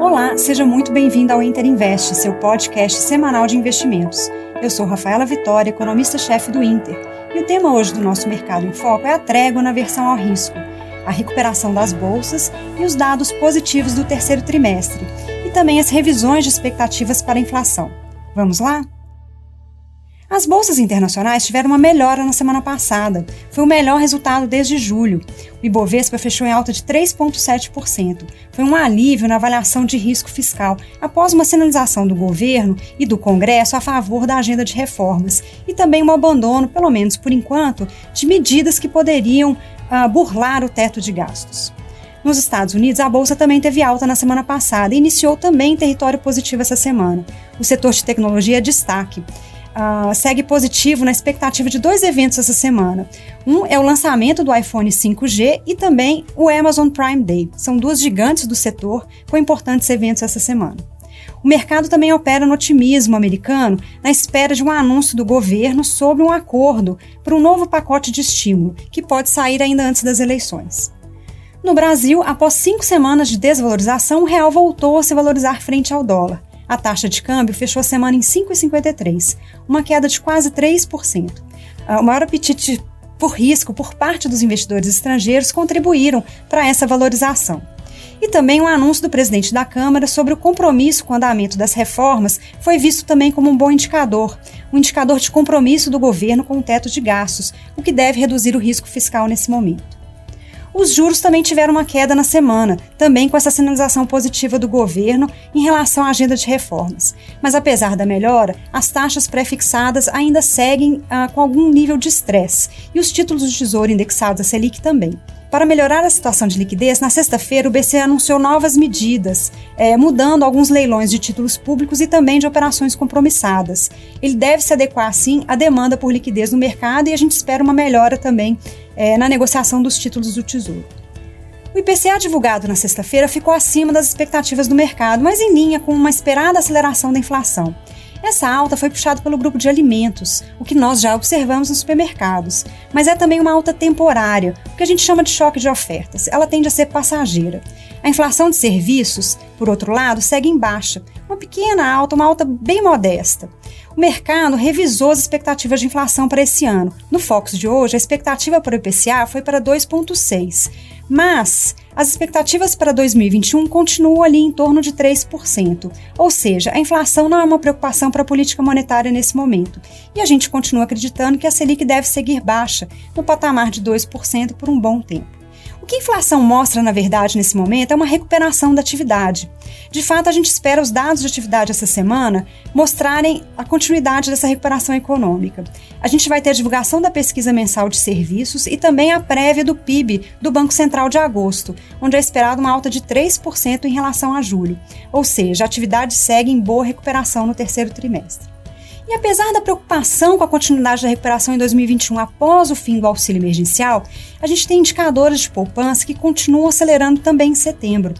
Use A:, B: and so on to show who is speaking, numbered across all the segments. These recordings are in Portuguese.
A: Olá, seja muito bem-vindo ao Inter Invest, seu podcast semanal de investimentos. Eu sou Rafaela Vitória, economista-chefe do Inter, e o tema hoje do nosso Mercado em Foco é a trégua na versão ao risco, a recuperação das bolsas e os dados positivos do terceiro trimestre, e também as revisões de expectativas para a inflação. Vamos lá? As bolsas internacionais tiveram uma melhora na semana passada. Foi o melhor resultado desde julho. O Ibovespa fechou em alta de 3,7%. Foi um alívio na avaliação de risco fiscal após uma sinalização do governo e do Congresso a favor da agenda de reformas e também um abandono, pelo menos por enquanto, de medidas que poderiam uh, burlar o teto de gastos. Nos Estados Unidos, a bolsa também teve alta na semana passada e iniciou também território positivo essa semana. O setor de tecnologia é destaque uh, segue positivo na expectativa de dois eventos essa semana. Um é o lançamento do iPhone 5G e também o Amazon Prime Day. São duas gigantes do setor com importantes eventos essa semana. O mercado também opera no otimismo americano na espera de um anúncio do governo sobre um acordo para um novo pacote de estímulo, que pode sair ainda antes das eleições. No Brasil, após cinco semanas de desvalorização, o real voltou a se valorizar frente ao dólar. A taxa de câmbio fechou a semana em 5,53, uma queda de quase 3%. Ah, o maior apetite por risco por parte dos investidores estrangeiros contribuíram para essa valorização. E também o um anúncio do presidente da Câmara sobre o compromisso com o andamento das reformas foi visto também como um bom indicador, um indicador de compromisso do governo com o teto de gastos, o que deve reduzir o risco fiscal nesse momento. Os juros também tiveram uma queda na semana, também com essa sinalização positiva do governo em relação à agenda de reformas. Mas apesar da melhora, as taxas pré-fixadas ainda seguem ah, com algum nível de estresse e os títulos do Tesouro indexados à Selic também. Para melhorar a situação de liquidez, na sexta-feira o BCE anunciou novas medidas, é, mudando alguns leilões de títulos públicos e também de operações compromissadas. Ele deve se adequar, sim, à demanda por liquidez no mercado e a gente espera uma melhora também é, na negociação dos títulos do Tesouro. O IPCA divulgado na sexta-feira ficou acima das expectativas do mercado, mas em linha com uma esperada aceleração da inflação. Essa alta foi puxada pelo grupo de alimentos, o que nós já observamos nos supermercados, mas é também uma alta temporária, o que a gente chama de choque de ofertas. Ela tende a ser passageira. A inflação de serviços, por outro lado, segue em baixa, uma pequena alta, uma alta bem modesta. O mercado revisou as expectativas de inflação para esse ano. No Fox de hoje, a expectativa para o IPCA foi para 2,6, mas as expectativas para 2021 continuam ali em torno de 3%. Ou seja, a inflação não é uma preocupação para a política monetária nesse momento. E a gente continua acreditando que a Selic deve seguir baixa, no patamar de 2% por um bom tempo que a inflação mostra, na verdade, nesse momento é uma recuperação da atividade. De fato, a gente espera os dados de atividade essa semana mostrarem a continuidade dessa recuperação econômica. A gente vai ter a divulgação da pesquisa mensal de serviços e também a prévia do PIB do Banco Central de agosto, onde é esperada uma alta de 3% em relação a julho. Ou seja, a atividade segue em boa recuperação no terceiro trimestre. E apesar da preocupação com a continuidade da recuperação em 2021 após o fim do auxílio emergencial, a gente tem indicadores de poupança que continuam acelerando também em setembro.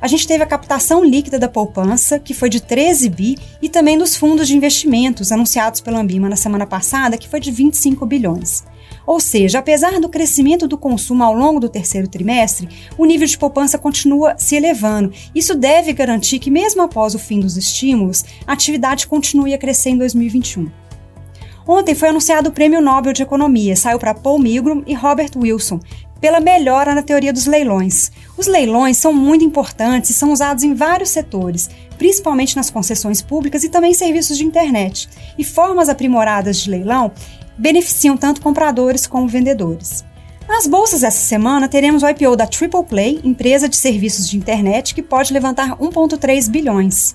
A: A gente teve a captação líquida da poupança, que foi de 13 bi, e também dos fundos de investimentos anunciados pela Ambima na semana passada, que foi de 25 bilhões. Ou seja, apesar do crescimento do consumo ao longo do terceiro trimestre, o nível de poupança continua se elevando. Isso deve garantir que, mesmo após o fim dos estímulos, a atividade continue a crescer em 2021. Ontem foi anunciado o Prêmio Nobel de Economia, saiu para Paul Milgrom e Robert Wilson, pela melhora na teoria dos leilões. Os leilões são muito importantes e são usados em vários setores, principalmente nas concessões públicas e também serviços de internet. E formas aprimoradas de leilão beneficiam tanto compradores como vendedores. Nas bolsas essa semana, teremos o IPO da Triple Play, empresa de serviços de internet que pode levantar 1,3 bilhões.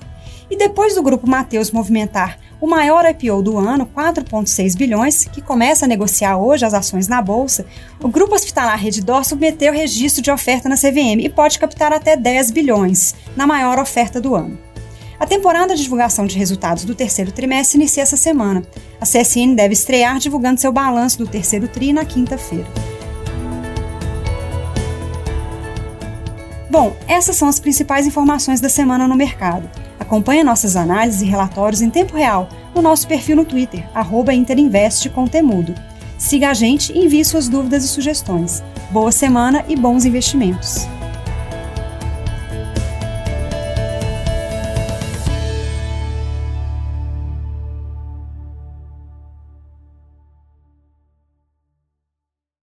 A: E depois do grupo Mateus movimentar o maior IPO do ano, 4,6 bilhões, que começa a negociar hoje as ações na bolsa, o grupo hospitalar Reddor submeteu registro de oferta na CVM e pode captar até 10 bilhões, na maior oferta do ano. A temporada de divulgação de resultados do terceiro trimestre inicia essa semana. A CSN deve estrear divulgando seu balanço do terceiro TRI na quinta-feira. Bom, essas são as principais informações da semana no mercado. Acompanhe nossas análises e relatórios em tempo real no nosso perfil no Twitter, @interinvestcontemudo. Siga a gente e envie suas dúvidas e sugestões. Boa semana e bons investimentos!